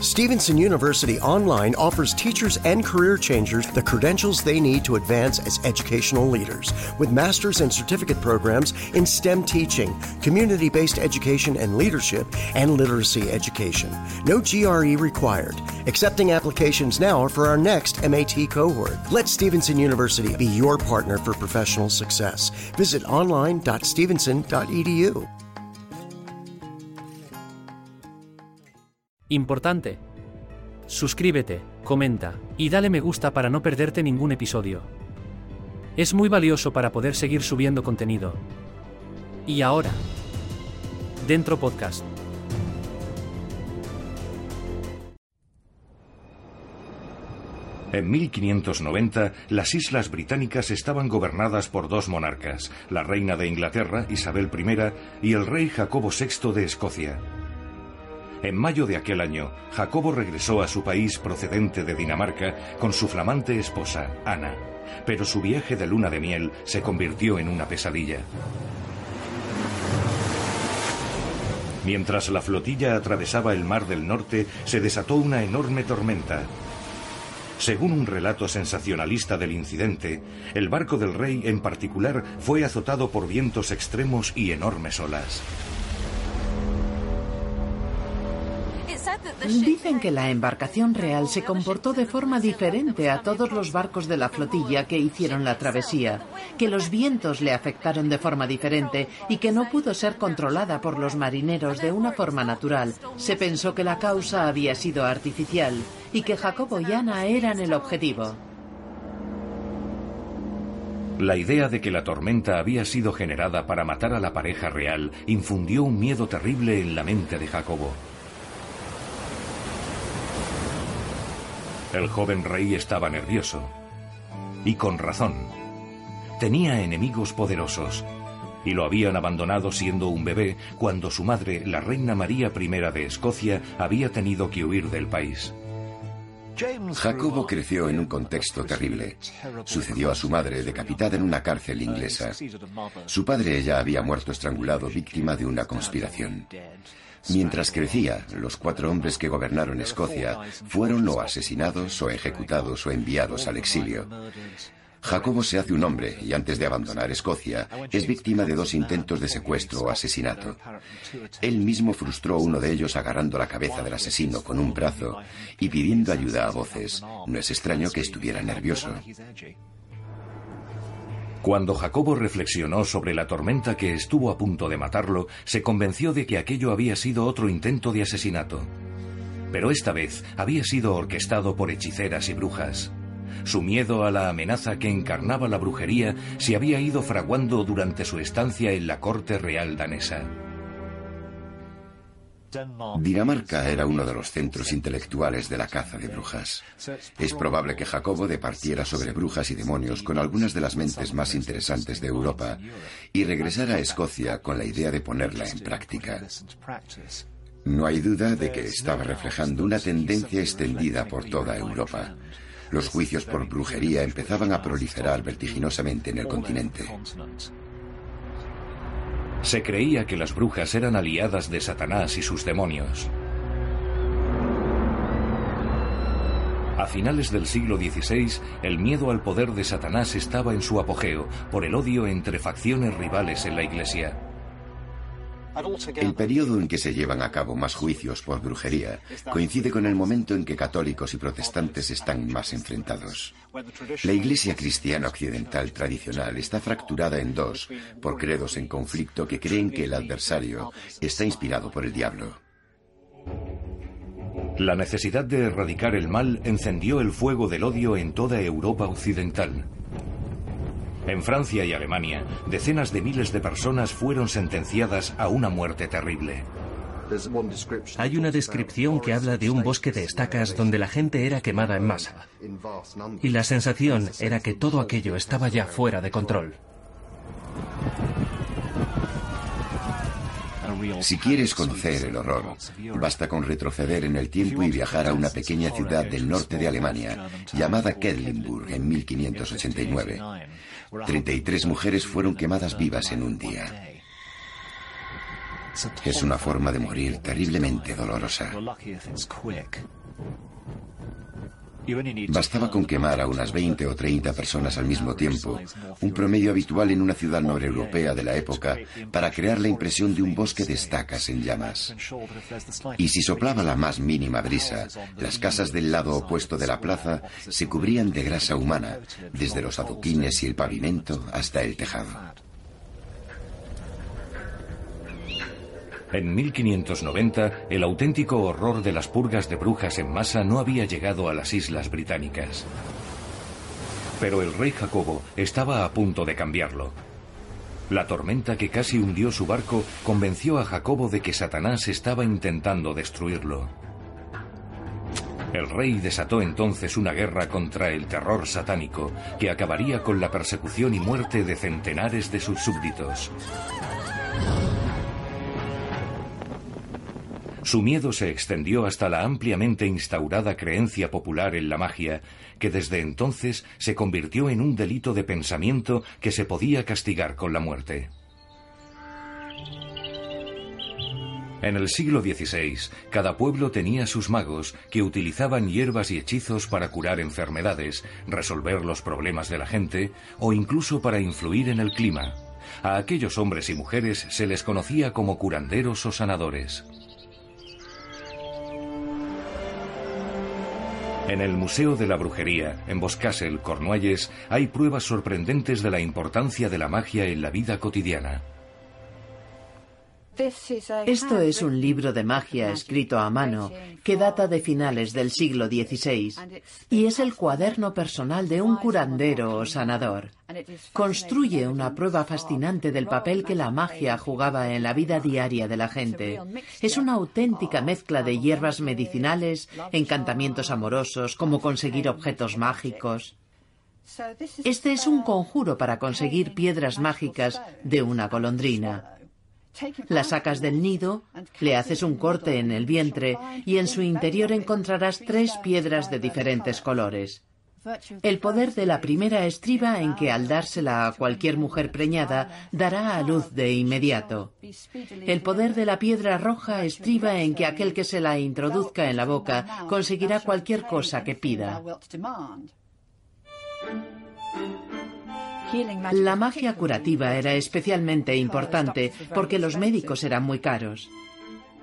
Stevenson University Online offers teachers and career changers the credentials they need to advance as educational leaders with master's and certificate programs in STEM teaching, community based education and leadership, and literacy education. No GRE required. Accepting applications now for our next MAT cohort. Let Stevenson University be your partner for professional success. Visit online.stevenson.edu. Importante. Suscríbete, comenta y dale me gusta para no perderte ningún episodio. Es muy valioso para poder seguir subiendo contenido. Y ahora. Dentro Podcast. En 1590, las Islas Británicas estaban gobernadas por dos monarcas, la reina de Inglaterra, Isabel I, y el rey Jacobo VI de Escocia. En mayo de aquel año, Jacobo regresó a su país procedente de Dinamarca con su flamante esposa, Ana, pero su viaje de luna de miel se convirtió en una pesadilla. Mientras la flotilla atravesaba el Mar del Norte, se desató una enorme tormenta. Según un relato sensacionalista del incidente, el barco del rey en particular fue azotado por vientos extremos y enormes olas. Dicen que la embarcación real se comportó de forma diferente a todos los barcos de la flotilla que hicieron la travesía, que los vientos le afectaron de forma diferente y que no pudo ser controlada por los marineros de una forma natural. Se pensó que la causa había sido artificial y que Jacobo y Ana eran el objetivo. La idea de que la tormenta había sido generada para matar a la pareja real infundió un miedo terrible en la mente de Jacobo. El joven rey estaba nervioso. Y con razón. Tenía enemigos poderosos. Y lo habían abandonado siendo un bebé cuando su madre, la reina María I de Escocia, había tenido que huir del país. Jacobo creció en un contexto terrible. Sucedió a su madre decapitada en una cárcel inglesa. Su padre ya había muerto estrangulado víctima de una conspiración. Mientras crecía, los cuatro hombres que gobernaron Escocia fueron o asesinados o ejecutados o enviados al exilio. Jacobo se hace un hombre y antes de abandonar Escocia es víctima de dos intentos de secuestro o asesinato. Él mismo frustró uno de ellos agarrando la cabeza del asesino con un brazo y pidiendo ayuda a voces. No es extraño que estuviera nervioso. Cuando Jacobo reflexionó sobre la tormenta que estuvo a punto de matarlo, se convenció de que aquello había sido otro intento de asesinato. Pero esta vez había sido orquestado por hechiceras y brujas. Su miedo a la amenaza que encarnaba la brujería se había ido fraguando durante su estancia en la corte real danesa. Dinamarca era uno de los centros intelectuales de la caza de brujas. Es probable que Jacobo departiera sobre brujas y demonios con algunas de las mentes más interesantes de Europa y regresara a Escocia con la idea de ponerla en práctica. No hay duda de que estaba reflejando una tendencia extendida por toda Europa. Los juicios por brujería empezaban a proliferar vertiginosamente en el continente. Se creía que las brujas eran aliadas de Satanás y sus demonios. A finales del siglo XVI, el miedo al poder de Satanás estaba en su apogeo por el odio entre facciones rivales en la Iglesia. El periodo en que se llevan a cabo más juicios por brujería coincide con el momento en que católicos y protestantes están más enfrentados. La Iglesia cristiana occidental tradicional está fracturada en dos por credos en conflicto que creen que el adversario está inspirado por el diablo. La necesidad de erradicar el mal encendió el fuego del odio en toda Europa occidental. En Francia y Alemania, decenas de miles de personas fueron sentenciadas a una muerte terrible. Hay una descripción que habla de un bosque de estacas donde la gente era quemada en masa. Y la sensación era que todo aquello estaba ya fuera de control. Si quieres conocer el horror, basta con retroceder en el tiempo y viajar a una pequeña ciudad del norte de Alemania llamada Kedlinburg en 1589. 33 mujeres fueron quemadas vivas en un día. Es una forma de morir terriblemente dolorosa. Bastaba con quemar a unas 20 o 30 personas al mismo tiempo, un promedio habitual en una ciudad noreuropea de la época, para crear la impresión de un bosque de estacas en llamas. Y si soplaba la más mínima brisa, las casas del lado opuesto de la plaza se cubrían de grasa humana, desde los adoquines y el pavimento hasta el tejado. En 1590, el auténtico horror de las purgas de brujas en masa no había llegado a las islas británicas. Pero el rey Jacobo estaba a punto de cambiarlo. La tormenta que casi hundió su barco convenció a Jacobo de que Satanás estaba intentando destruirlo. El rey desató entonces una guerra contra el terror satánico que acabaría con la persecución y muerte de centenares de sus súbditos. Su miedo se extendió hasta la ampliamente instaurada creencia popular en la magia, que desde entonces se convirtió en un delito de pensamiento que se podía castigar con la muerte. En el siglo XVI, cada pueblo tenía sus magos que utilizaban hierbas y hechizos para curar enfermedades, resolver los problemas de la gente o incluso para influir en el clima. A aquellos hombres y mujeres se les conocía como curanderos o sanadores. En el Museo de la Brujería, en Boscastle, Cornualles, hay pruebas sorprendentes de la importancia de la magia en la vida cotidiana. Esto es un libro de magia escrito a mano que data de finales del siglo XVI y es el cuaderno personal de un curandero o sanador. Construye una prueba fascinante del papel que la magia jugaba en la vida diaria de la gente. Es una auténtica mezcla de hierbas medicinales, encantamientos amorosos, como conseguir objetos mágicos. Este es un conjuro para conseguir piedras mágicas de una golondrina. La sacas del nido, le haces un corte en el vientre y en su interior encontrarás tres piedras de diferentes colores. El poder de la primera estriba en que al dársela a cualquier mujer preñada dará a luz de inmediato. El poder de la piedra roja estriba en que aquel que se la introduzca en la boca conseguirá cualquier cosa que pida. La magia curativa era especialmente importante porque los médicos eran muy caros.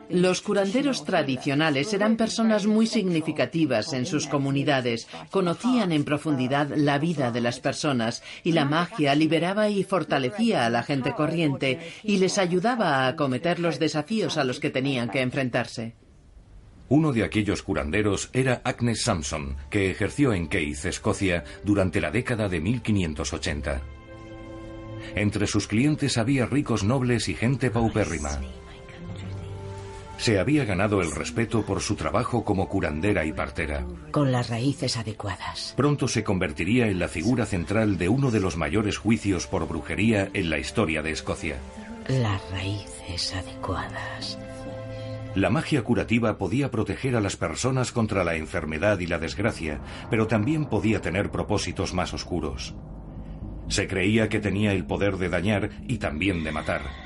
Los curanderos tradicionales eran personas muy significativas en sus comunidades, conocían en profundidad la vida de las personas y la magia liberaba y fortalecía a la gente corriente y les ayudaba a acometer los desafíos a los que tenían que enfrentarse. Uno de aquellos curanderos era Agnes Sampson, que ejerció en Keith, Escocia, durante la década de 1580. Entre sus clientes había ricos nobles y gente paupérrima. Se había ganado el respeto por su trabajo como curandera y partera. Con las raíces adecuadas. Pronto se convertiría en la figura central de uno de los mayores juicios por brujería en la historia de Escocia. Las raíces adecuadas. La magia curativa podía proteger a las personas contra la enfermedad y la desgracia, pero también podía tener propósitos más oscuros. Se creía que tenía el poder de dañar y también de matar.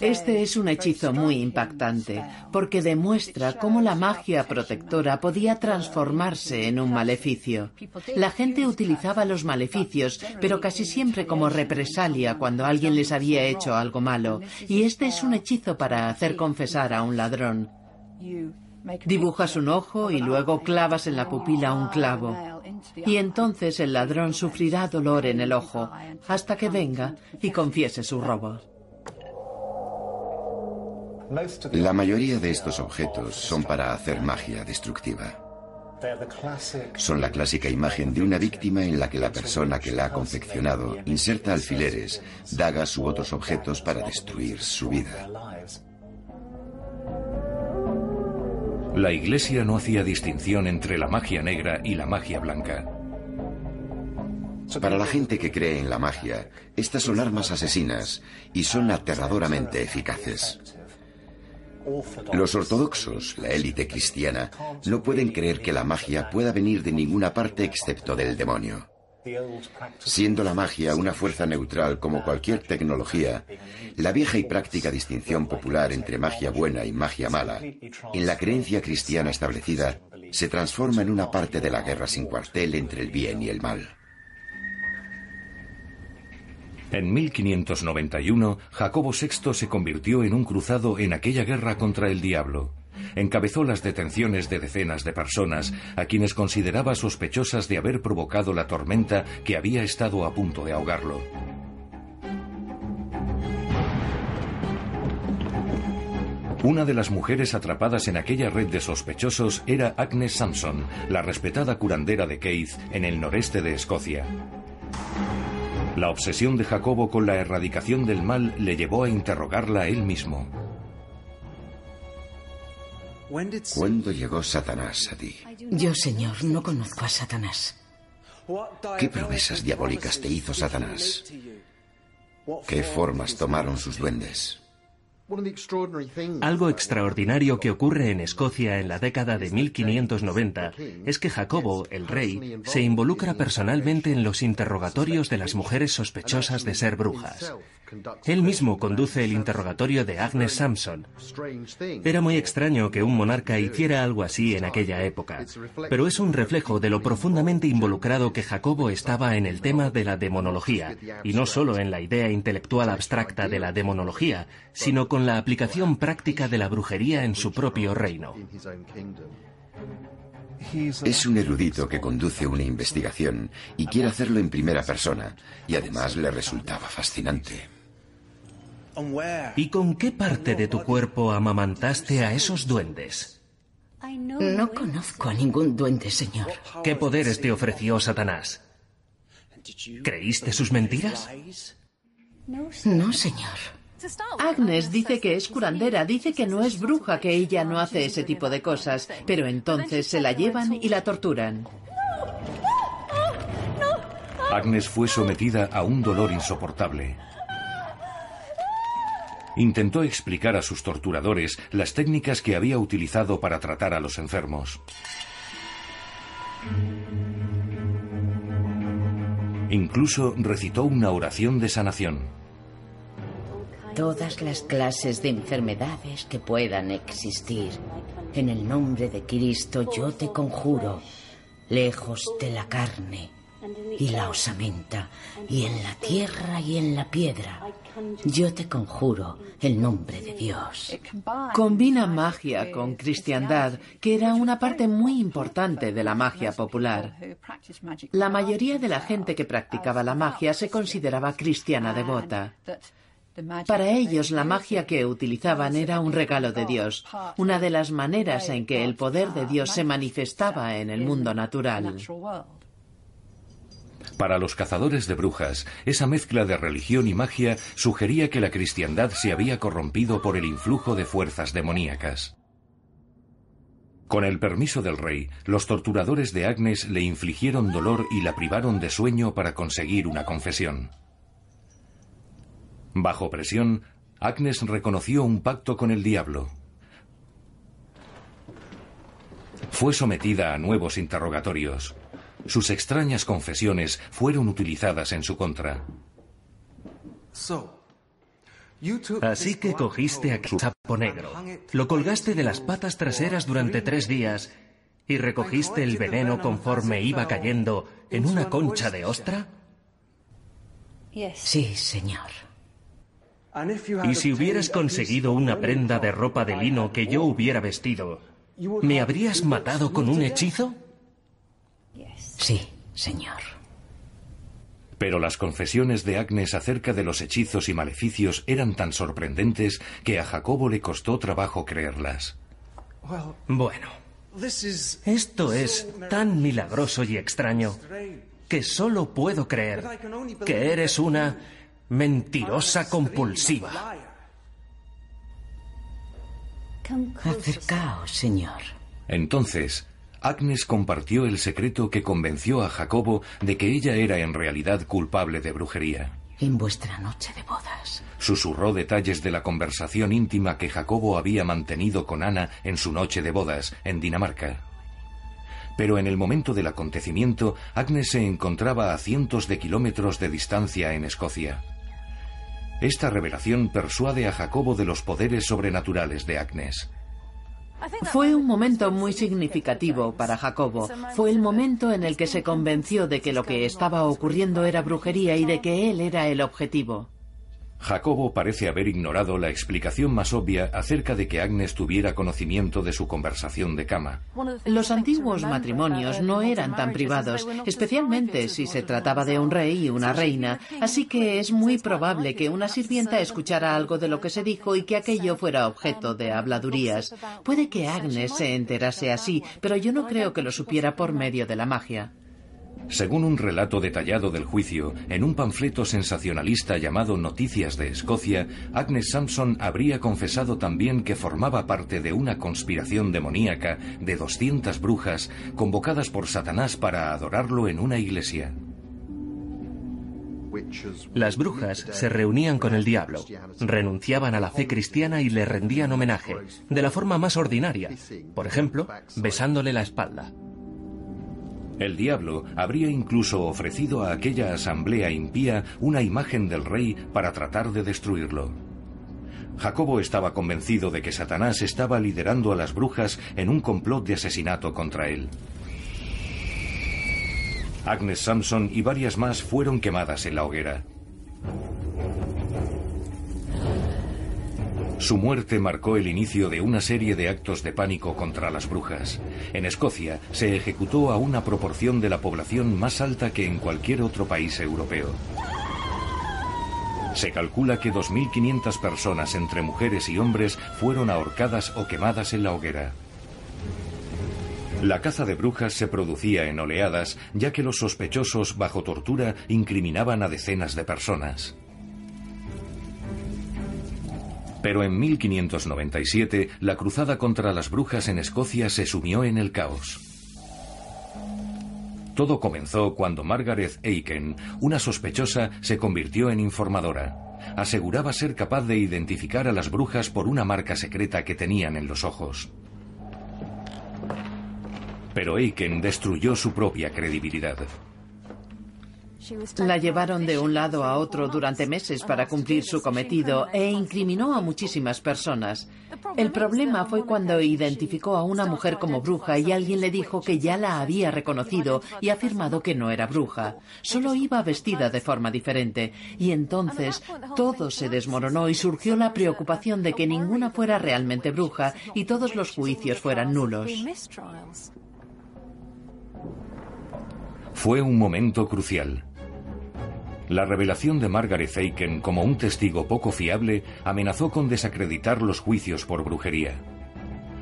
Este es un hechizo muy impactante porque demuestra cómo la magia protectora podía transformarse en un maleficio. La gente utilizaba los maleficios, pero casi siempre como represalia cuando alguien les había hecho algo malo. Y este es un hechizo para hacer confesar a un ladrón. Dibujas un ojo y luego clavas en la pupila un clavo. Y entonces el ladrón sufrirá dolor en el ojo hasta que venga y confiese su robo. La mayoría de estos objetos son para hacer magia destructiva. Son la clásica imagen de una víctima en la que la persona que la ha confeccionado inserta alfileres, dagas u otros objetos para destruir su vida. La Iglesia no hacía distinción entre la magia negra y la magia blanca. Para la gente que cree en la magia, estas son armas asesinas y son aterradoramente eficaces. Los ortodoxos, la élite cristiana, no pueden creer que la magia pueda venir de ninguna parte excepto del demonio. Siendo la magia una fuerza neutral como cualquier tecnología, la vieja y práctica distinción popular entre magia buena y magia mala, en la creencia cristiana establecida, se transforma en una parte de la guerra sin cuartel entre el bien y el mal. En 1591, Jacobo VI se convirtió en un cruzado en aquella guerra contra el diablo. Encabezó las detenciones de decenas de personas, a quienes consideraba sospechosas de haber provocado la tormenta que había estado a punto de ahogarlo. Una de las mujeres atrapadas en aquella red de sospechosos era Agnes Sampson, la respetada curandera de Keith en el noreste de Escocia. La obsesión de Jacobo con la erradicación del mal le llevó a interrogarla él mismo. ¿Cuándo llegó Satanás a ti? Yo, Señor, no conozco a Satanás. ¿Qué promesas diabólicas te hizo Satanás? ¿Qué formas tomaron sus duendes? Algo extraordinario que ocurre en Escocia en la década de 1590 es que Jacobo, el rey, se involucra personalmente en los interrogatorios de las mujeres sospechosas de ser brujas. Él mismo conduce el interrogatorio de Agnes Sampson. Era muy extraño que un monarca hiciera algo así en aquella época, pero es un reflejo de lo profundamente involucrado que Jacobo estaba en el tema de la demonología, y no solo en la idea intelectual abstracta de la demonología, sino con la aplicación práctica de la brujería en su propio reino. Es un erudito que conduce una investigación y quiere hacerlo en primera persona, y además le resultaba fascinante. ¿Y con qué parte de tu cuerpo amamantaste a esos duendes? No conozco a ningún duende, señor. ¿Qué poderes te ofreció Satanás? ¿Creíste sus mentiras? No, señor. Agnes dice que es curandera, dice que no es bruja, que ella no hace ese tipo de cosas, pero entonces se la llevan y la torturan. Agnes fue sometida a un dolor insoportable. Intentó explicar a sus torturadores las técnicas que había utilizado para tratar a los enfermos. Incluso recitó una oración de sanación. Todas las clases de enfermedades que puedan existir, en el nombre de Cristo yo te conjuro, lejos de la carne y la osamenta, y en la tierra y en la piedra, yo te conjuro el nombre de Dios. Combina magia con cristiandad, que era una parte muy importante de la magia popular. La mayoría de la gente que practicaba la magia se consideraba cristiana devota. Para ellos la magia que utilizaban era un regalo de Dios, una de las maneras en que el poder de Dios se manifestaba en el mundo natural. Para los cazadores de brujas, esa mezcla de religión y magia sugería que la cristiandad se había corrompido por el influjo de fuerzas demoníacas. Con el permiso del rey, los torturadores de Agnes le infligieron dolor y la privaron de sueño para conseguir una confesión. Bajo presión, Agnes reconoció un pacto con el diablo. Fue sometida a nuevos interrogatorios. Sus extrañas confesiones fueron utilizadas en su contra. Así que cogiste a sapo negro, lo colgaste de las patas traseras durante tres días y recogiste el veneno conforme iba cayendo en una concha de ostra. Sí, señor. Y si hubieras conseguido una prenda de ropa de lino que yo hubiera vestido, ¿me habrías matado con un hechizo? Sí, señor. Pero las confesiones de Agnes acerca de los hechizos y maleficios eran tan sorprendentes que a Jacobo le costó trabajo creerlas. Bueno, esto es tan milagroso y extraño que solo puedo creer que eres una mentirosa compulsiva. Acercaos, señor. Entonces, Agnes compartió el secreto que convenció a Jacobo de que ella era en realidad culpable de brujería. En vuestra noche de bodas. Susurró detalles de la conversación íntima que Jacobo había mantenido con Ana en su noche de bodas en Dinamarca. Pero en el momento del acontecimiento, Agnes se encontraba a cientos de kilómetros de distancia en Escocia. Esta revelación persuade a Jacobo de los poderes sobrenaturales de Agnes. Fue un momento muy significativo para Jacobo. Fue el momento en el que se convenció de que lo que estaba ocurriendo era brujería y de que él era el objetivo. Jacobo parece haber ignorado la explicación más obvia acerca de que Agnes tuviera conocimiento de su conversación de cama. Los antiguos matrimonios no eran tan privados, especialmente si se trataba de un rey y una reina, así que es muy probable que una sirvienta escuchara algo de lo que se dijo y que aquello fuera objeto de habladurías. Puede que Agnes se enterase así, pero yo no creo que lo supiera por medio de la magia. Según un relato detallado del juicio, en un panfleto sensacionalista llamado Noticias de Escocia, Agnes Sampson habría confesado también que formaba parte de una conspiración demoníaca de 200 brujas convocadas por Satanás para adorarlo en una iglesia. Las brujas se reunían con el diablo, renunciaban a la fe cristiana y le rendían homenaje, de la forma más ordinaria, por ejemplo, besándole la espalda. El diablo habría incluso ofrecido a aquella asamblea impía una imagen del rey para tratar de destruirlo. Jacobo estaba convencido de que Satanás estaba liderando a las brujas en un complot de asesinato contra él. Agnes Sampson y varias más fueron quemadas en la hoguera. Su muerte marcó el inicio de una serie de actos de pánico contra las brujas. En Escocia se ejecutó a una proporción de la población más alta que en cualquier otro país europeo. Se calcula que 2.500 personas entre mujeres y hombres fueron ahorcadas o quemadas en la hoguera. La caza de brujas se producía en oleadas, ya que los sospechosos bajo tortura incriminaban a decenas de personas. Pero en 1597 la cruzada contra las brujas en Escocia se sumió en el caos. Todo comenzó cuando Margaret Aiken, una sospechosa, se convirtió en informadora. Aseguraba ser capaz de identificar a las brujas por una marca secreta que tenían en los ojos. Pero Aiken destruyó su propia credibilidad. La llevaron de un lado a otro durante meses para cumplir su cometido e incriminó a muchísimas personas. El problema fue cuando identificó a una mujer como bruja y alguien le dijo que ya la había reconocido y afirmado que no era bruja. Solo iba vestida de forma diferente. Y entonces todo se desmoronó y surgió la preocupación de que ninguna fuera realmente bruja y todos los juicios fueran nulos. Fue un momento crucial. La revelación de Margaret Aiken como un testigo poco fiable amenazó con desacreditar los juicios por brujería.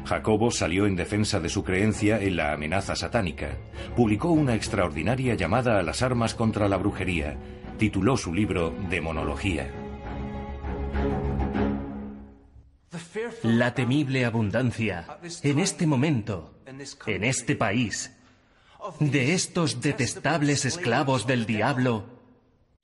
Jacobo salió en defensa de su creencia en la amenaza satánica. Publicó una extraordinaria llamada a las armas contra la brujería. Tituló su libro Demonología. La temible abundancia, en este momento, en este país, de estos detestables esclavos del diablo,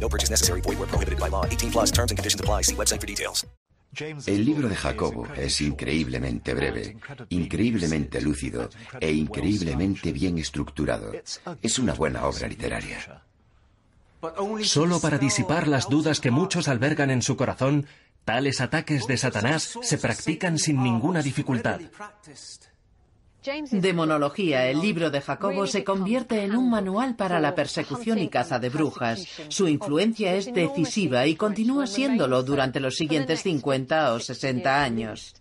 No purchase necessary. Void where prohibited by law. 18 plus terms and conditions apply. See website for details. El libro de Jacobo es increíblemente breve, increíblemente lúcido e increíblemente bien estructurado. Es una buena obra literaria. Solo para disipar las dudas que muchos albergan en su corazón, tales ataques de Satanás se practican sin ninguna dificultad. Demonología, el libro de Jacobo, se convierte en un manual para la persecución y caza de brujas. Su influencia es decisiva y continúa siéndolo durante los siguientes 50 o 60 años.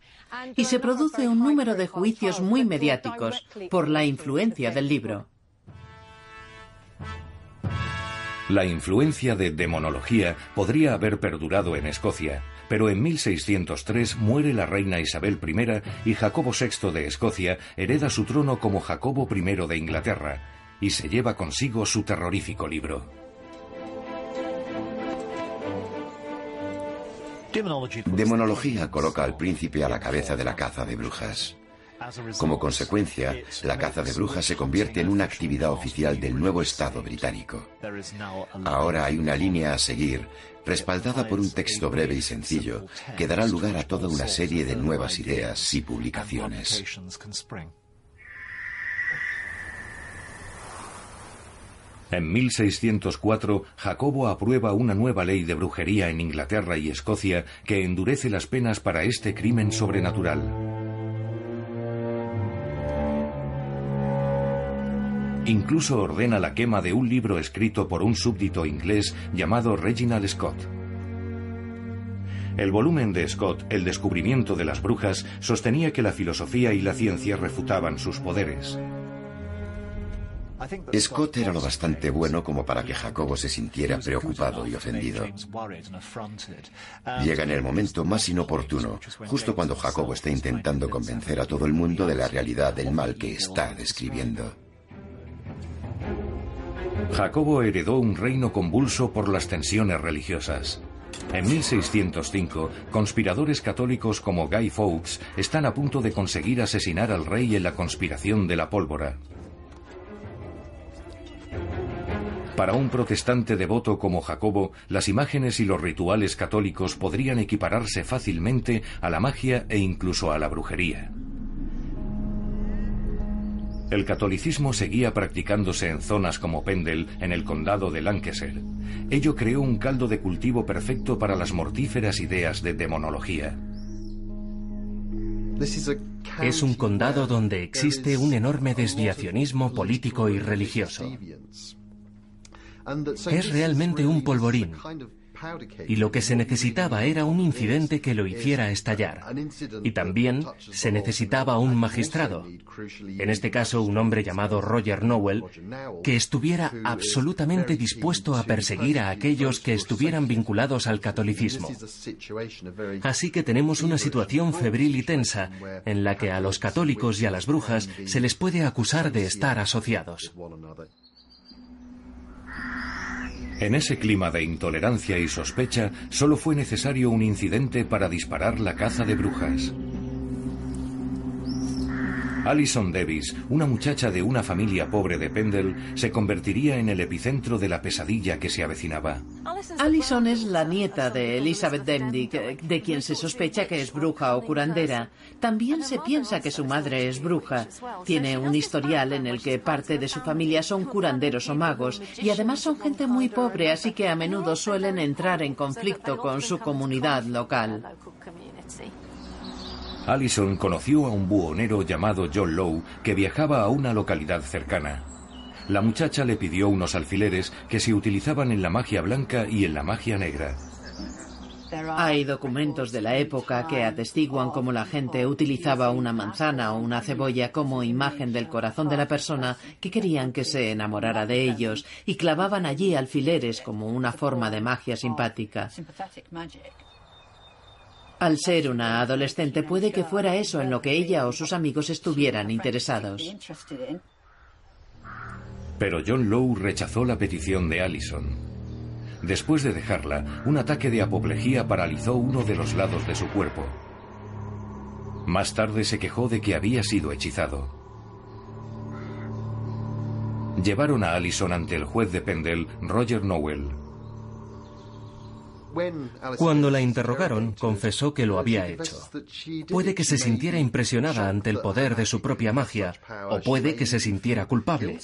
Y se produce un número de juicios muy mediáticos por la influencia del libro. La influencia de demonología podría haber perdurado en Escocia, pero en 1603 muere la reina Isabel I y Jacobo VI de Escocia hereda su trono como Jacobo I de Inglaterra y se lleva consigo su terrorífico libro. Demonología coloca al príncipe a la cabeza de la caza de brujas. Como consecuencia, la caza de brujas se convierte en una actividad oficial del nuevo Estado británico. Ahora hay una línea a seguir, respaldada por un texto breve y sencillo, que dará lugar a toda una serie de nuevas ideas y publicaciones. En 1604, Jacobo aprueba una nueva ley de brujería en Inglaterra y Escocia que endurece las penas para este crimen sobrenatural. Incluso ordena la quema de un libro escrito por un súbdito inglés llamado Reginald Scott. El volumen de Scott, El descubrimiento de las brujas, sostenía que la filosofía y la ciencia refutaban sus poderes. Scott era lo bastante bueno como para que Jacobo se sintiera preocupado y ofendido. Llega en el momento más inoportuno, justo cuando Jacobo está intentando convencer a todo el mundo de la realidad del mal que está describiendo. Jacobo heredó un reino convulso por las tensiones religiosas. En 1605, conspiradores católicos como Guy Fawkes están a punto de conseguir asesinar al rey en la conspiración de la pólvora. Para un protestante devoto como Jacobo, las imágenes y los rituales católicos podrían equipararse fácilmente a la magia e incluso a la brujería. El catolicismo seguía practicándose en zonas como Pendle, en el condado de Lancashire. Ello creó un caldo de cultivo perfecto para las mortíferas ideas de demonología. Es un condado donde existe un enorme desviacionismo político y religioso. Es realmente un polvorín. Y lo que se necesitaba era un incidente que lo hiciera estallar. Y también se necesitaba un magistrado, en este caso un hombre llamado Roger Nowell, que estuviera absolutamente dispuesto a perseguir a aquellos que estuvieran vinculados al catolicismo. Así que tenemos una situación febril y tensa en la que a los católicos y a las brujas se les puede acusar de estar asociados. En ese clima de intolerancia y sospecha, solo fue necesario un incidente para disparar la caza de brujas. Alison Davis, una muchacha de una familia pobre de Pendle, se convertiría en el epicentro de la pesadilla que se avecinaba. Alison es la nieta de Elizabeth Demdick, de quien se sospecha que es bruja o curandera. También se piensa que su madre es bruja. Tiene un historial en el que parte de su familia son curanderos o magos y además son gente muy pobre, así que a menudo suelen entrar en conflicto con su comunidad local. Allison conoció a un buhonero llamado John Lowe que viajaba a una localidad cercana. La muchacha le pidió unos alfileres que se utilizaban en la magia blanca y en la magia negra. Hay documentos de la época que atestiguan cómo la gente utilizaba una manzana o una cebolla como imagen del corazón de la persona que querían que se enamorara de ellos y clavaban allí alfileres como una forma de magia simpática. Al ser una adolescente puede que fuera eso en lo que ella o sus amigos estuvieran interesados. Pero John Lowe rechazó la petición de Allison. Después de dejarla, un ataque de apoplejía paralizó uno de los lados de su cuerpo. Más tarde se quejó de que había sido hechizado. Llevaron a Allison ante el juez de Pendle, Roger Nowell. Cuando la interrogaron, confesó que lo había hecho. Puede que se sintiera impresionada ante el poder de su propia magia, o puede que se sintiera culpable.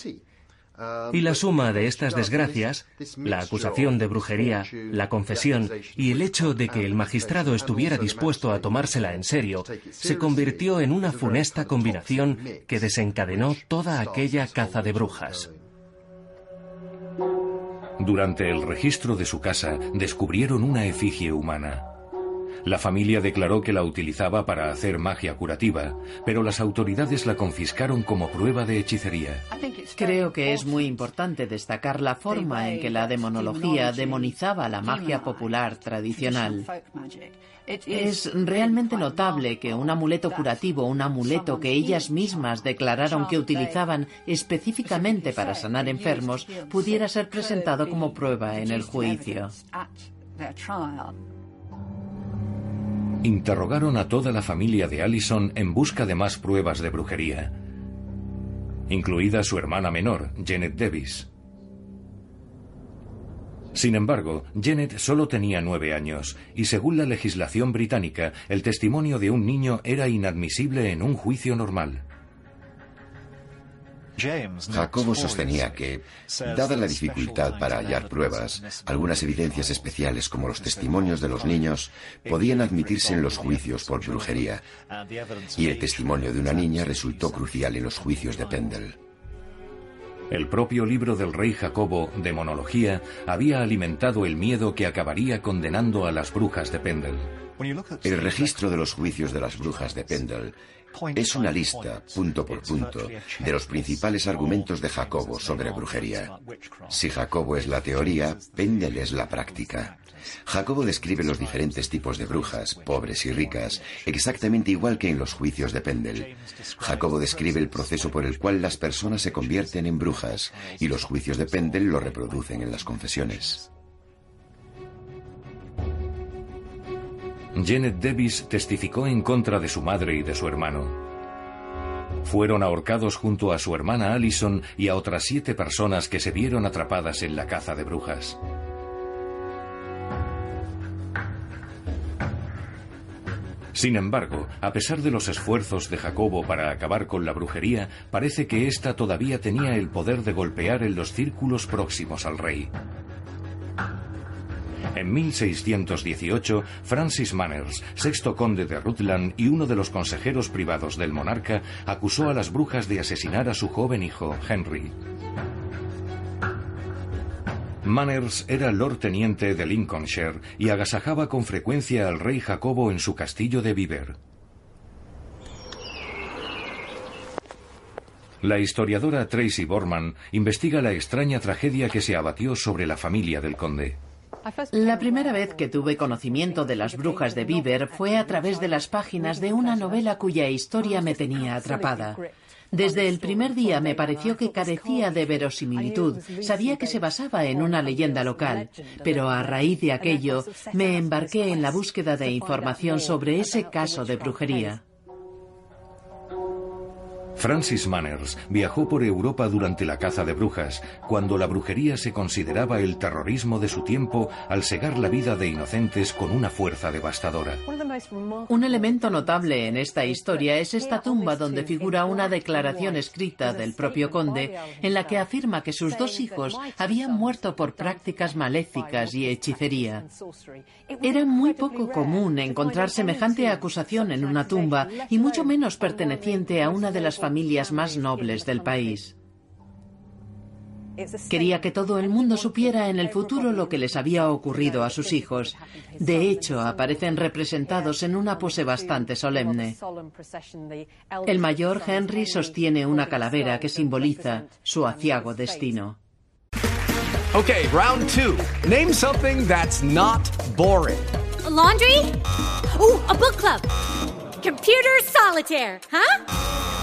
Y la suma de estas desgracias, la acusación de brujería, la confesión y el hecho de que el magistrado estuviera dispuesto a tomársela en serio, se convirtió en una funesta combinación que desencadenó toda aquella caza de brujas. Durante el registro de su casa descubrieron una efigie humana. La familia declaró que la utilizaba para hacer magia curativa, pero las autoridades la confiscaron como prueba de hechicería. Creo que es muy importante destacar la forma en que la demonología demonizaba la magia popular tradicional. Es realmente notable que un amuleto curativo, un amuleto que ellas mismas declararon que utilizaban específicamente para sanar enfermos, pudiera ser presentado como prueba en el juicio. Interrogaron a toda la familia de Allison en busca de más pruebas de brujería, incluida su hermana menor, Janet Davis. Sin embargo, Janet solo tenía nueve años y según la legislación británica, el testimonio de un niño era inadmisible en un juicio normal. Jacobo sostenía que, dada la dificultad para hallar pruebas, algunas evidencias especiales como los testimonios de los niños podían admitirse en los juicios por brujería, y el testimonio de una niña resultó crucial en los juicios de Pendel. El propio libro del rey Jacobo de monología había alimentado el miedo que acabaría condenando a las brujas de Pendel. El registro de los juicios de las brujas de Pendel es una lista, punto por punto, de los principales argumentos de Jacobo sobre brujería. Si Jacobo es la teoría, Pendel es la práctica. Jacobo describe los diferentes tipos de brujas, pobres y ricas, exactamente igual que en los juicios de Pendel. Jacobo describe el proceso por el cual las personas se convierten en brujas, y los juicios de Pendel lo reproducen en las confesiones. Janet Davis testificó en contra de su madre y de su hermano. Fueron ahorcados junto a su hermana Allison y a otras siete personas que se vieron atrapadas en la caza de brujas. Sin embargo, a pesar de los esfuerzos de Jacobo para acabar con la brujería, parece que ésta todavía tenía el poder de golpear en los círculos próximos al rey. En 1618, Francis Manners, sexto conde de Rutland y uno de los consejeros privados del monarca, acusó a las brujas de asesinar a su joven hijo, Henry. Manners era lord teniente de Lincolnshire y agasajaba con frecuencia al rey Jacobo en su castillo de Viver. La historiadora Tracy Borman investiga la extraña tragedia que se abatió sobre la familia del conde. La primera vez que tuve conocimiento de las brujas de Viver fue a través de las páginas de una novela cuya historia me tenía atrapada. Desde el primer día me pareció que carecía de verosimilitud. Sabía que se basaba en una leyenda local, pero a raíz de aquello me embarqué en la búsqueda de información sobre ese caso de brujería. Francis Manners viajó por Europa durante la caza de brujas, cuando la brujería se consideraba el terrorismo de su tiempo al segar la vida de inocentes con una fuerza devastadora. Un elemento notable en esta historia es esta tumba donde figura una declaración escrita del propio conde en la que afirma que sus dos hijos habían muerto por prácticas maléficas y hechicería. Era muy poco común encontrar semejante acusación en una tumba y mucho menos perteneciente a una de las familias más nobles del país. Quería que todo el mundo supiera en el futuro lo que les había ocurrido a sus hijos. De hecho, aparecen representados en una pose bastante solemne. El mayor Henry sostiene una calavera que simboliza su aciago destino. Okay, round two. Name something that's not boring. laundry? Ooh, a book club. Computer solitaire, huh?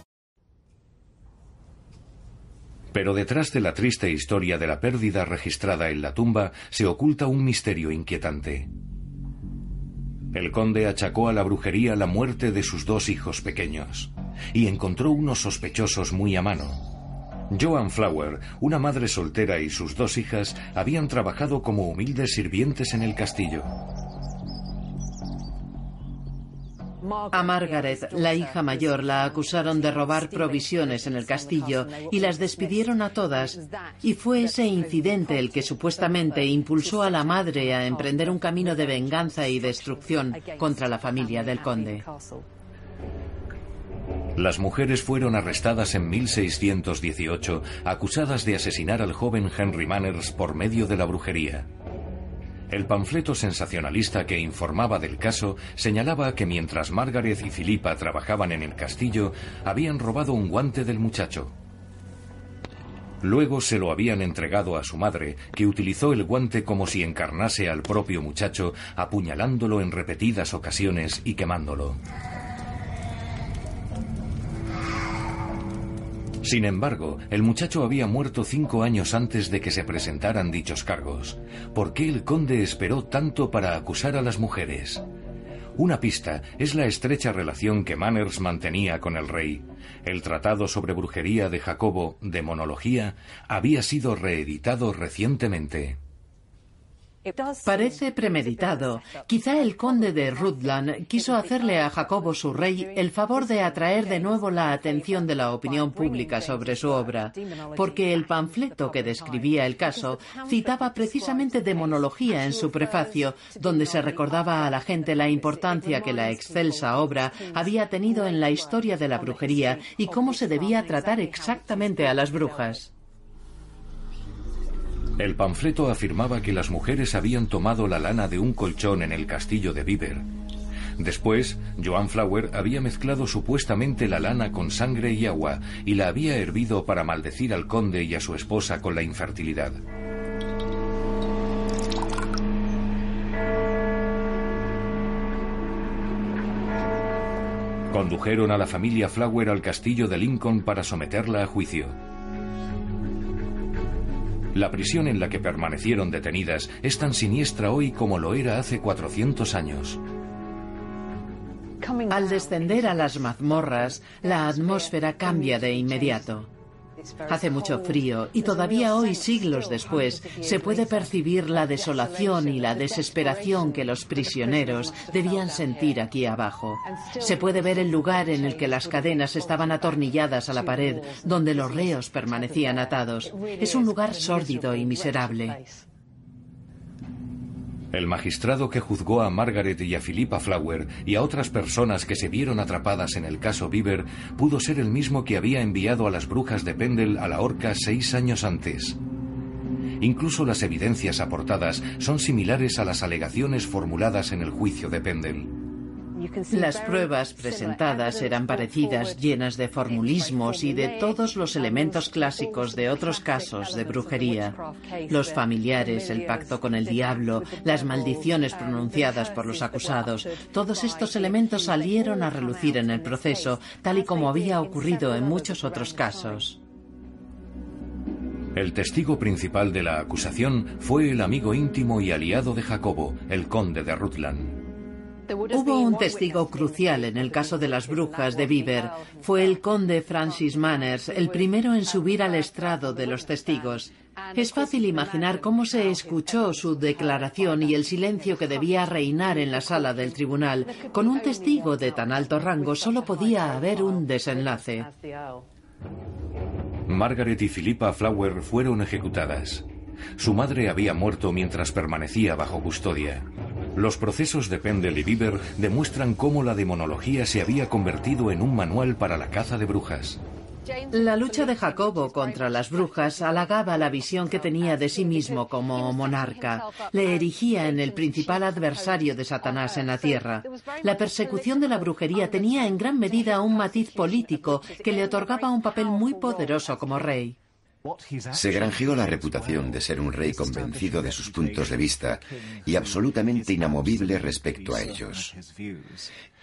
Pero detrás de la triste historia de la pérdida registrada en la tumba se oculta un misterio inquietante. El conde achacó a la brujería la muerte de sus dos hijos pequeños y encontró unos sospechosos muy a mano. Joan Flower, una madre soltera y sus dos hijas habían trabajado como humildes sirvientes en el castillo. A Margaret, la hija mayor, la acusaron de robar provisiones en el castillo y las despidieron a todas. Y fue ese incidente el que supuestamente impulsó a la madre a emprender un camino de venganza y destrucción contra la familia del conde. Las mujeres fueron arrestadas en 1618, acusadas de asesinar al joven Henry Manners por medio de la brujería. El panfleto sensacionalista que informaba del caso señalaba que mientras Margaret y Filipa trabajaban en el castillo, habían robado un guante del muchacho. Luego se lo habían entregado a su madre, que utilizó el guante como si encarnase al propio muchacho, apuñalándolo en repetidas ocasiones y quemándolo. Sin embargo, el muchacho había muerto cinco años antes de que se presentaran dichos cargos. ¿Por qué el conde esperó tanto para acusar a las mujeres? Una pista es la estrecha relación que Manners mantenía con el rey. El tratado sobre brujería de Jacobo, de monología, había sido reeditado recientemente. Parece premeditado. Quizá el conde de Rutland quiso hacerle a Jacobo su rey el favor de atraer de nuevo la atención de la opinión pública sobre su obra, porque el panfleto que describía el caso citaba precisamente demonología en su prefacio, donde se recordaba a la gente la importancia que la excelsa obra había tenido en la historia de la brujería y cómo se debía tratar exactamente a las brujas. El panfleto afirmaba que las mujeres habían tomado la lana de un colchón en el castillo de Bieber. Después, Joan Flower había mezclado supuestamente la lana con sangre y agua y la había hervido para maldecir al conde y a su esposa con la infertilidad. Condujeron a la familia Flower al castillo de Lincoln para someterla a juicio. La prisión en la que permanecieron detenidas es tan siniestra hoy como lo era hace 400 años. Al descender a las mazmorras, la atmósfera cambia de inmediato. Hace mucho frío y todavía hoy, siglos después, se puede percibir la desolación y la desesperación que los prisioneros debían sentir aquí abajo. Se puede ver el lugar en el que las cadenas estaban atornilladas a la pared, donde los reos permanecían atados. Es un lugar sórdido y miserable. El magistrado que juzgó a Margaret y a Philippa Flower y a otras personas que se vieron atrapadas en el caso Bieber pudo ser el mismo que había enviado a las brujas de Pendle a la horca seis años antes. Incluso las evidencias aportadas son similares a las alegaciones formuladas en el juicio de Pendle. Las pruebas presentadas eran parecidas, llenas de formulismos y de todos los elementos clásicos de otros casos de brujería. Los familiares, el pacto con el diablo, las maldiciones pronunciadas por los acusados, todos estos elementos salieron a relucir en el proceso, tal y como había ocurrido en muchos otros casos. El testigo principal de la acusación fue el amigo íntimo y aliado de Jacobo, el conde de Rutland. Hubo un testigo crucial en el caso de las brujas de Bieber. Fue el conde Francis Manners, el primero en subir al estrado de los testigos. Es fácil imaginar cómo se escuchó su declaración y el silencio que debía reinar en la sala del tribunal. Con un testigo de tan alto rango solo podía haber un desenlace. Margaret y Philippa Flower fueron ejecutadas. Su madre había muerto mientras permanecía bajo custodia. Los procesos de Pendle y Bieber demuestran cómo la demonología se había convertido en un manual para la caza de brujas. La lucha de Jacobo contra las brujas halagaba la visión que tenía de sí mismo como monarca. Le erigía en el principal adversario de Satanás en la tierra. La persecución de la brujería tenía en gran medida un matiz político que le otorgaba un papel muy poderoso como rey. Se granjeó la reputación de ser un rey convencido de sus puntos de vista y absolutamente inamovible respecto a ellos.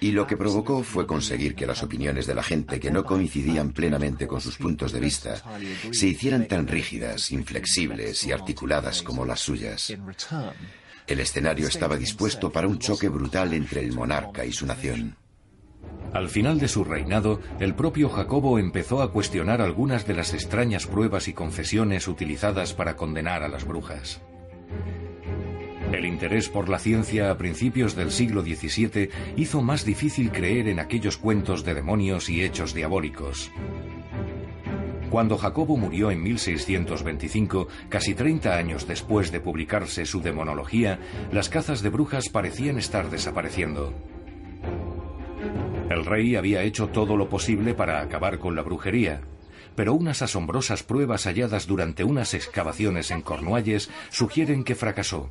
Y lo que provocó fue conseguir que las opiniones de la gente que no coincidían plenamente con sus puntos de vista se hicieran tan rígidas, inflexibles y articuladas como las suyas. El escenario estaba dispuesto para un choque brutal entre el monarca y su nación. Al final de su reinado, el propio Jacobo empezó a cuestionar algunas de las extrañas pruebas y confesiones utilizadas para condenar a las brujas. El interés por la ciencia a principios del siglo XVII hizo más difícil creer en aquellos cuentos de demonios y hechos diabólicos. Cuando Jacobo murió en 1625, casi 30 años después de publicarse su demonología, las cazas de brujas parecían estar desapareciendo. El rey había hecho todo lo posible para acabar con la brujería, pero unas asombrosas pruebas halladas durante unas excavaciones en Cornualles sugieren que fracasó.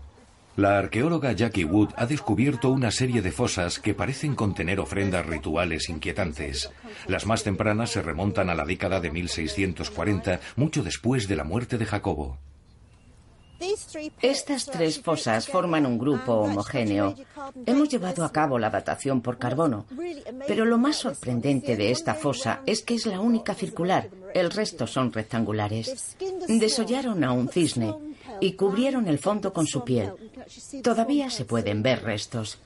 La arqueóloga Jackie Wood ha descubierto una serie de fosas que parecen contener ofrendas rituales inquietantes. Las más tempranas se remontan a la década de 1640, mucho después de la muerte de Jacobo. Estas tres fosas forman un grupo homogéneo. Hemos llevado a cabo la datación por carbono, pero lo más sorprendente de esta fosa es que es la única circular. El resto son rectangulares. Desollaron a un cisne y cubrieron el fondo con su piel. Todavía se pueden ver restos.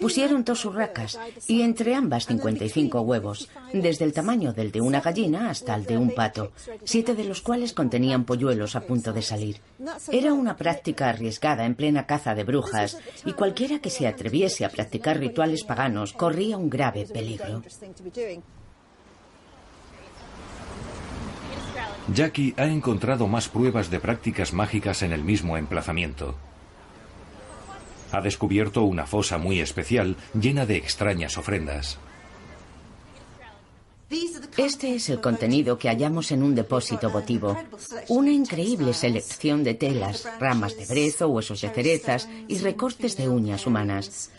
Pusieron dos urracas y entre ambas 55 huevos, desde el tamaño del de una gallina hasta el de un pato, siete de los cuales contenían polluelos a punto de salir. Era una práctica arriesgada en plena caza de brujas y cualquiera que se atreviese a practicar rituales paganos corría un grave peligro. Jackie ha encontrado más pruebas de prácticas mágicas en el mismo emplazamiento. Ha descubierto una fosa muy especial llena de extrañas ofrendas. Este es el contenido que hallamos en un depósito votivo. Una increíble selección de telas, ramas de brezo, huesos de cerezas y recortes de uñas humanas.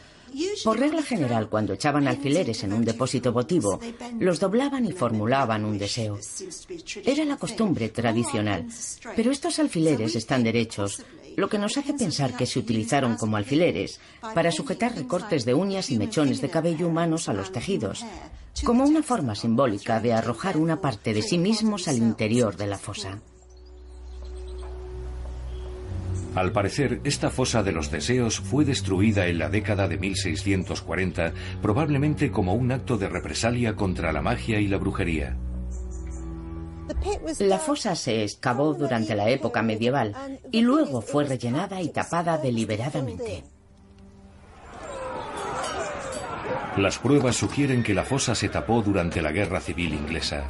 Por regla general, cuando echaban alfileres en un depósito votivo, los doblaban y formulaban un deseo. Era la costumbre tradicional, pero estos alfileres están derechos, lo que nos hace pensar que se utilizaron como alfileres para sujetar recortes de uñas y mechones de cabello humanos a los tejidos, como una forma simbólica de arrojar una parte de sí mismos al interior de la fosa. Al parecer, esta fosa de los deseos fue destruida en la década de 1640, probablemente como un acto de represalia contra la magia y la brujería. La fosa se excavó durante la época medieval y luego fue rellenada y tapada deliberadamente. Las pruebas sugieren que la fosa se tapó durante la Guerra Civil Inglesa.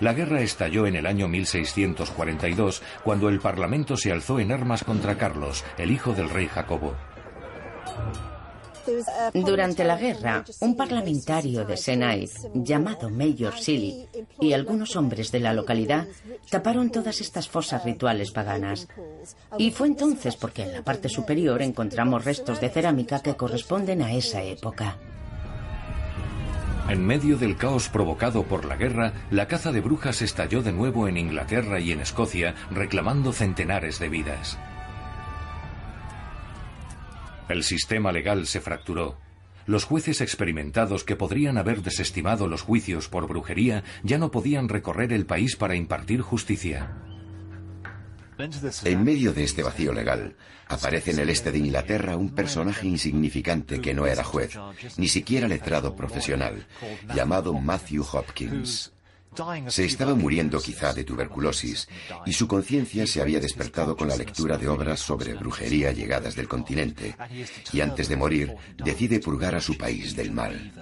La guerra estalló en el año 1642, cuando el Parlamento se alzó en armas contra Carlos, el hijo del rey Jacobo. Durante la guerra, un parlamentario de Senai, llamado Mayor Silly, y algunos hombres de la localidad taparon todas estas fosas rituales paganas. Y fue entonces porque en la parte superior encontramos restos de cerámica que corresponden a esa época. En medio del caos provocado por la guerra, la caza de brujas estalló de nuevo en Inglaterra y en Escocia, reclamando centenares de vidas. El sistema legal se fracturó. Los jueces experimentados que podrían haber desestimado los juicios por brujería ya no podían recorrer el país para impartir justicia. En medio de este vacío legal, aparece en el este de Inglaterra un personaje insignificante que no era juez, ni siquiera letrado profesional, llamado Matthew Hopkins. Se estaba muriendo quizá de tuberculosis y su conciencia se había despertado con la lectura de obras sobre brujería llegadas del continente y antes de morir decide purgar a su país del mal.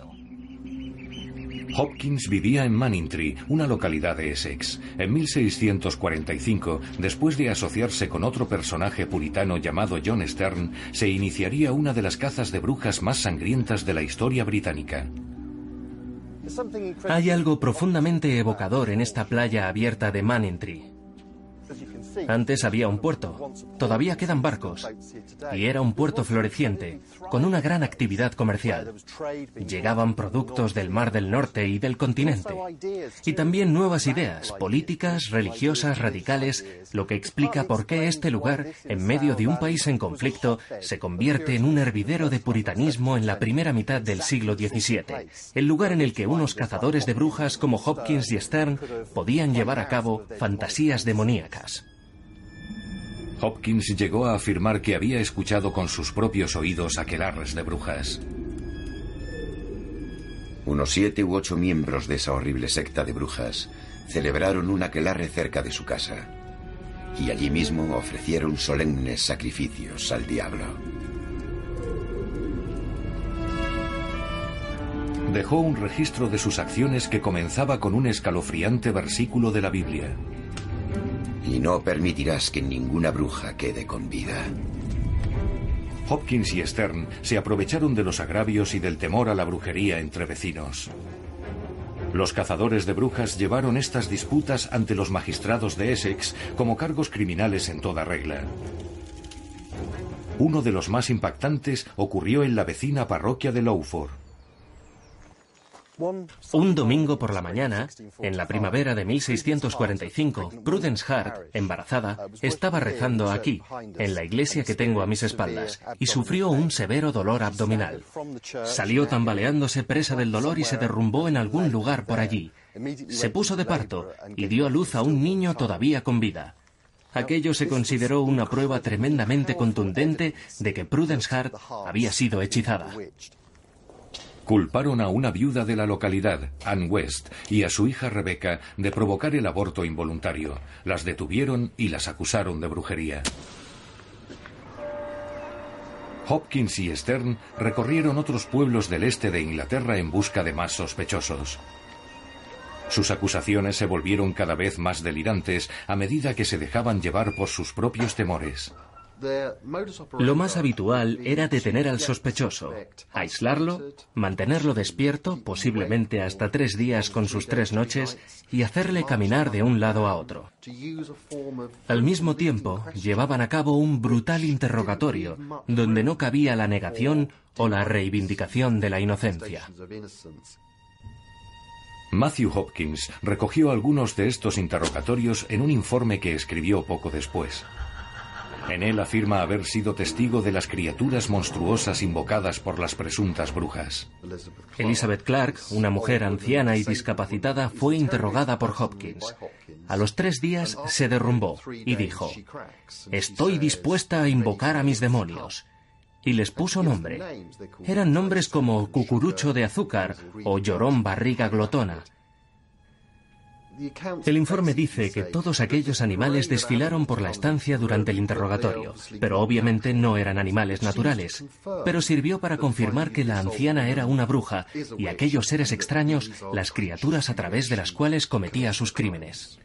Hopkins vivía en Manningtree, una localidad de Essex. En 1645, después de asociarse con otro personaje puritano llamado John Stern, se iniciaría una de las cazas de brujas más sangrientas de la historia británica. Hay algo profundamente evocador en esta playa abierta de Manningtree. Antes había un puerto, todavía quedan barcos, y era un puerto floreciente, con una gran actividad comercial. Llegaban productos del Mar del Norte y del continente, y también nuevas ideas, políticas, religiosas, radicales, lo que explica por qué este lugar, en medio de un país en conflicto, se convierte en un hervidero de puritanismo en la primera mitad del siglo XVII, el lugar en el que unos cazadores de brujas como Hopkins y Stern podían llevar a cabo fantasías demoníacas. Hopkins llegó a afirmar que había escuchado con sus propios oídos aquelarres de brujas. Unos siete u ocho miembros de esa horrible secta de brujas celebraron un aquelarre cerca de su casa y allí mismo ofrecieron solemnes sacrificios al diablo. Dejó un registro de sus acciones que comenzaba con un escalofriante versículo de la Biblia. Y no permitirás que ninguna bruja quede con vida. Hopkins y Stern se aprovecharon de los agravios y del temor a la brujería entre vecinos. Los cazadores de brujas llevaron estas disputas ante los magistrados de Essex como cargos criminales en toda regla. Uno de los más impactantes ocurrió en la vecina parroquia de Lowford. Un domingo por la mañana, en la primavera de 1645, Prudence Hart, embarazada, estaba rezando aquí, en la iglesia que tengo a mis espaldas, y sufrió un severo dolor abdominal. Salió tambaleándose presa del dolor y se derrumbó en algún lugar por allí. Se puso de parto y dio a luz a un niño todavía con vida. Aquello se consideró una prueba tremendamente contundente de que Prudence Hart había sido hechizada. Culparon a una viuda de la localidad, Ann West, y a su hija Rebecca de provocar el aborto involuntario. Las detuvieron y las acusaron de brujería. Hopkins y Stern recorrieron otros pueblos del este de Inglaterra en busca de más sospechosos. Sus acusaciones se volvieron cada vez más delirantes a medida que se dejaban llevar por sus propios temores. Lo más habitual era detener al sospechoso, aislarlo, mantenerlo despierto, posiblemente hasta tres días con sus tres noches, y hacerle caminar de un lado a otro. Al mismo tiempo, llevaban a cabo un brutal interrogatorio, donde no cabía la negación o la reivindicación de la inocencia. Matthew Hopkins recogió algunos de estos interrogatorios en un informe que escribió poco después. En él afirma haber sido testigo de las criaturas monstruosas invocadas por las presuntas brujas. Elizabeth Clark, una mujer anciana y discapacitada, fue interrogada por Hopkins. A los tres días se derrumbó y dijo, Estoy dispuesta a invocar a mis demonios. Y les puso nombre. Eran nombres como Cucurucho de Azúcar o Llorón Barriga Glotona. El informe dice que todos aquellos animales desfilaron por la estancia durante el interrogatorio, pero obviamente no eran animales naturales, pero sirvió para confirmar que la anciana era una bruja y aquellos seres extraños las criaturas a través de las cuales cometía sus crímenes.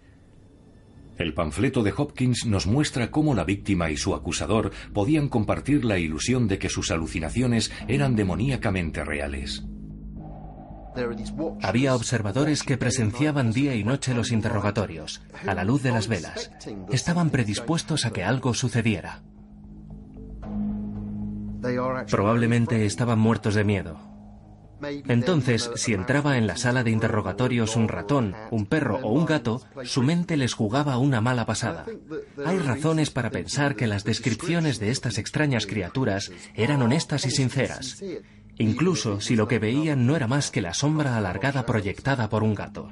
El panfleto de Hopkins nos muestra cómo la víctima y su acusador podían compartir la ilusión de que sus alucinaciones eran demoníacamente reales. Había observadores que presenciaban día y noche los interrogatorios, a la luz de las velas. Estaban predispuestos a que algo sucediera. Probablemente estaban muertos de miedo. Entonces, si entraba en la sala de interrogatorios un ratón, un perro o un gato, su mente les jugaba una mala pasada. Hay razones para pensar que las descripciones de estas extrañas criaturas eran honestas y sinceras, incluso si lo que veían no era más que la sombra alargada proyectada por un gato.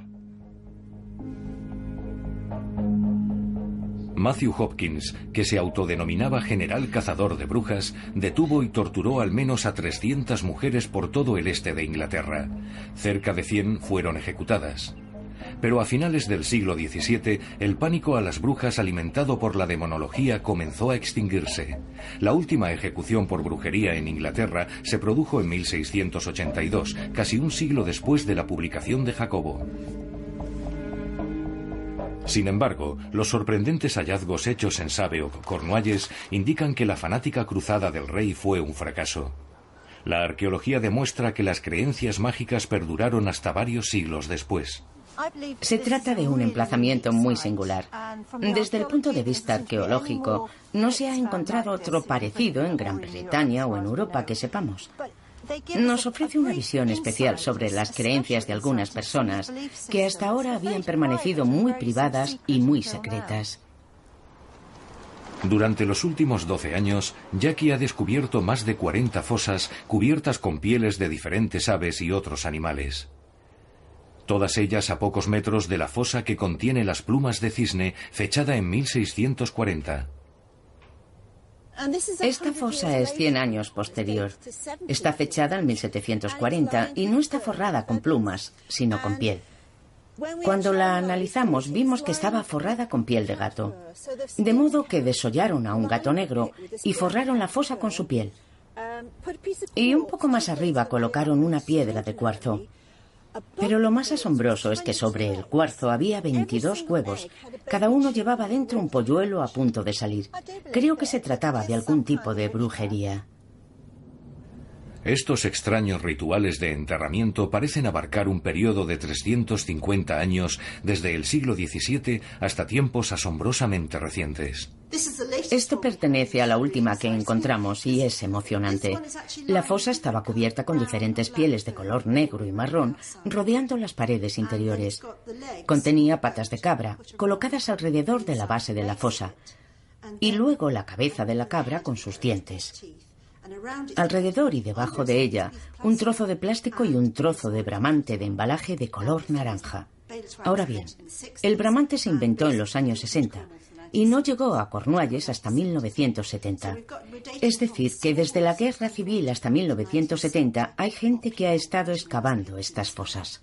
Matthew Hopkins, que se autodenominaba general cazador de brujas, detuvo y torturó al menos a 300 mujeres por todo el este de Inglaterra. Cerca de 100 fueron ejecutadas. Pero a finales del siglo XVII, el pánico a las brujas alimentado por la demonología comenzó a extinguirse. La última ejecución por brujería en Inglaterra se produjo en 1682, casi un siglo después de la publicación de Jacobo. Sin embargo, los sorprendentes hallazgos hechos en Sabe o Cornualles indican que la fanática cruzada del rey fue un fracaso. La arqueología demuestra que las creencias mágicas perduraron hasta varios siglos después. Se trata de un emplazamiento muy singular. Desde el punto de vista arqueológico, no se ha encontrado otro parecido en Gran Bretaña o en Europa que sepamos. Nos ofrece una visión especial sobre las creencias de algunas personas que hasta ahora habían permanecido muy privadas y muy secretas. Durante los últimos 12 años, Jackie ha descubierto más de 40 fosas cubiertas con pieles de diferentes aves y otros animales. Todas ellas a pocos metros de la fosa que contiene las plumas de cisne, fechada en 1640. Esta fosa es 100 años posterior. Está fechada en 1740 y no está forrada con plumas, sino con piel. Cuando la analizamos vimos que estaba forrada con piel de gato. De modo que desollaron a un gato negro y forraron la fosa con su piel. Y un poco más arriba colocaron una piedra de cuarzo. Pero lo más asombroso es que sobre el cuarzo había 22 huevos. Cada uno llevaba dentro un polluelo a punto de salir. Creo que se trataba de algún tipo de brujería. Estos extraños rituales de enterramiento parecen abarcar un periodo de 350 años desde el siglo XVII hasta tiempos asombrosamente recientes. Esto pertenece a la última que encontramos y es emocionante. La fosa estaba cubierta con diferentes pieles de color negro y marrón rodeando las paredes interiores. Contenía patas de cabra colocadas alrededor de la base de la fosa y luego la cabeza de la cabra con sus dientes. Alrededor y debajo de ella, un trozo de plástico y un trozo de bramante de embalaje de color naranja. Ahora bien, el bramante se inventó en los años 60 y no llegó a Cornualles hasta 1970. Es decir, que desde la Guerra Civil hasta 1970 hay gente que ha estado excavando estas fosas.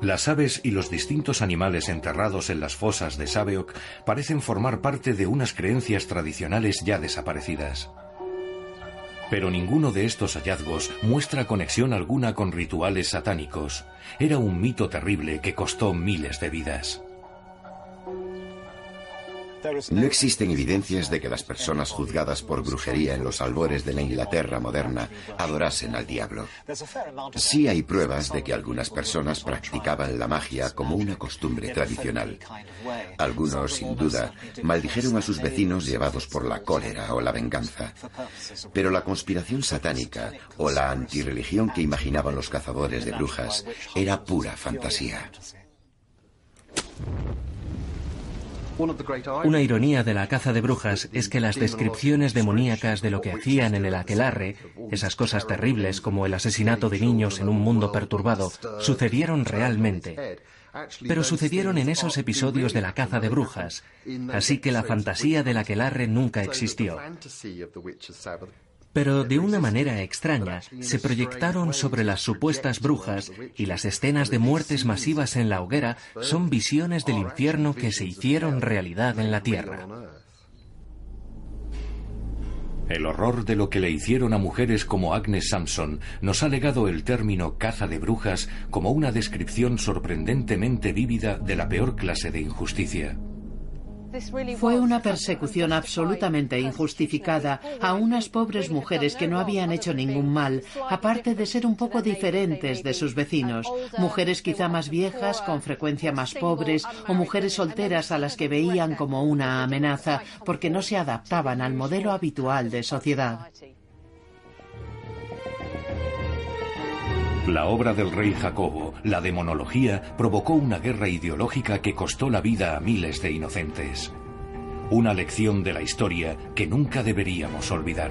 Las aves y los distintos animales enterrados en las fosas de Sabeok parecen formar parte de unas creencias tradicionales ya desaparecidas. Pero ninguno de estos hallazgos muestra conexión alguna con rituales satánicos. Era un mito terrible que costó miles de vidas. No existen evidencias de que las personas juzgadas por brujería en los albores de la Inglaterra moderna adorasen al diablo. Sí hay pruebas de que algunas personas practicaban la magia como una costumbre tradicional. Algunos, sin duda, maldijeron a sus vecinos llevados por la cólera o la venganza. Pero la conspiración satánica o la antirreligión que imaginaban los cazadores de brujas era pura fantasía. Una ironía de la caza de brujas es que las descripciones demoníacas de lo que hacían en el aquelarre, esas cosas terribles como el asesinato de niños en un mundo perturbado, sucedieron realmente. Pero sucedieron en esos episodios de la caza de brujas, así que la fantasía del aquelarre nunca existió pero de una manera extraña se proyectaron sobre las supuestas brujas y las escenas de muertes masivas en la hoguera son visiones del infierno que se hicieron realidad en la tierra. El horror de lo que le hicieron a mujeres como Agnes Sampson nos ha legado el término caza de brujas como una descripción sorprendentemente vívida de la peor clase de injusticia. Fue una persecución absolutamente injustificada a unas pobres mujeres que no habían hecho ningún mal, aparte de ser un poco diferentes de sus vecinos, mujeres quizá más viejas, con frecuencia más pobres, o mujeres solteras a las que veían como una amenaza porque no se adaptaban al modelo habitual de sociedad. La obra del rey Jacobo, la demonología, provocó una guerra ideológica que costó la vida a miles de inocentes. Una lección de la historia que nunca deberíamos olvidar.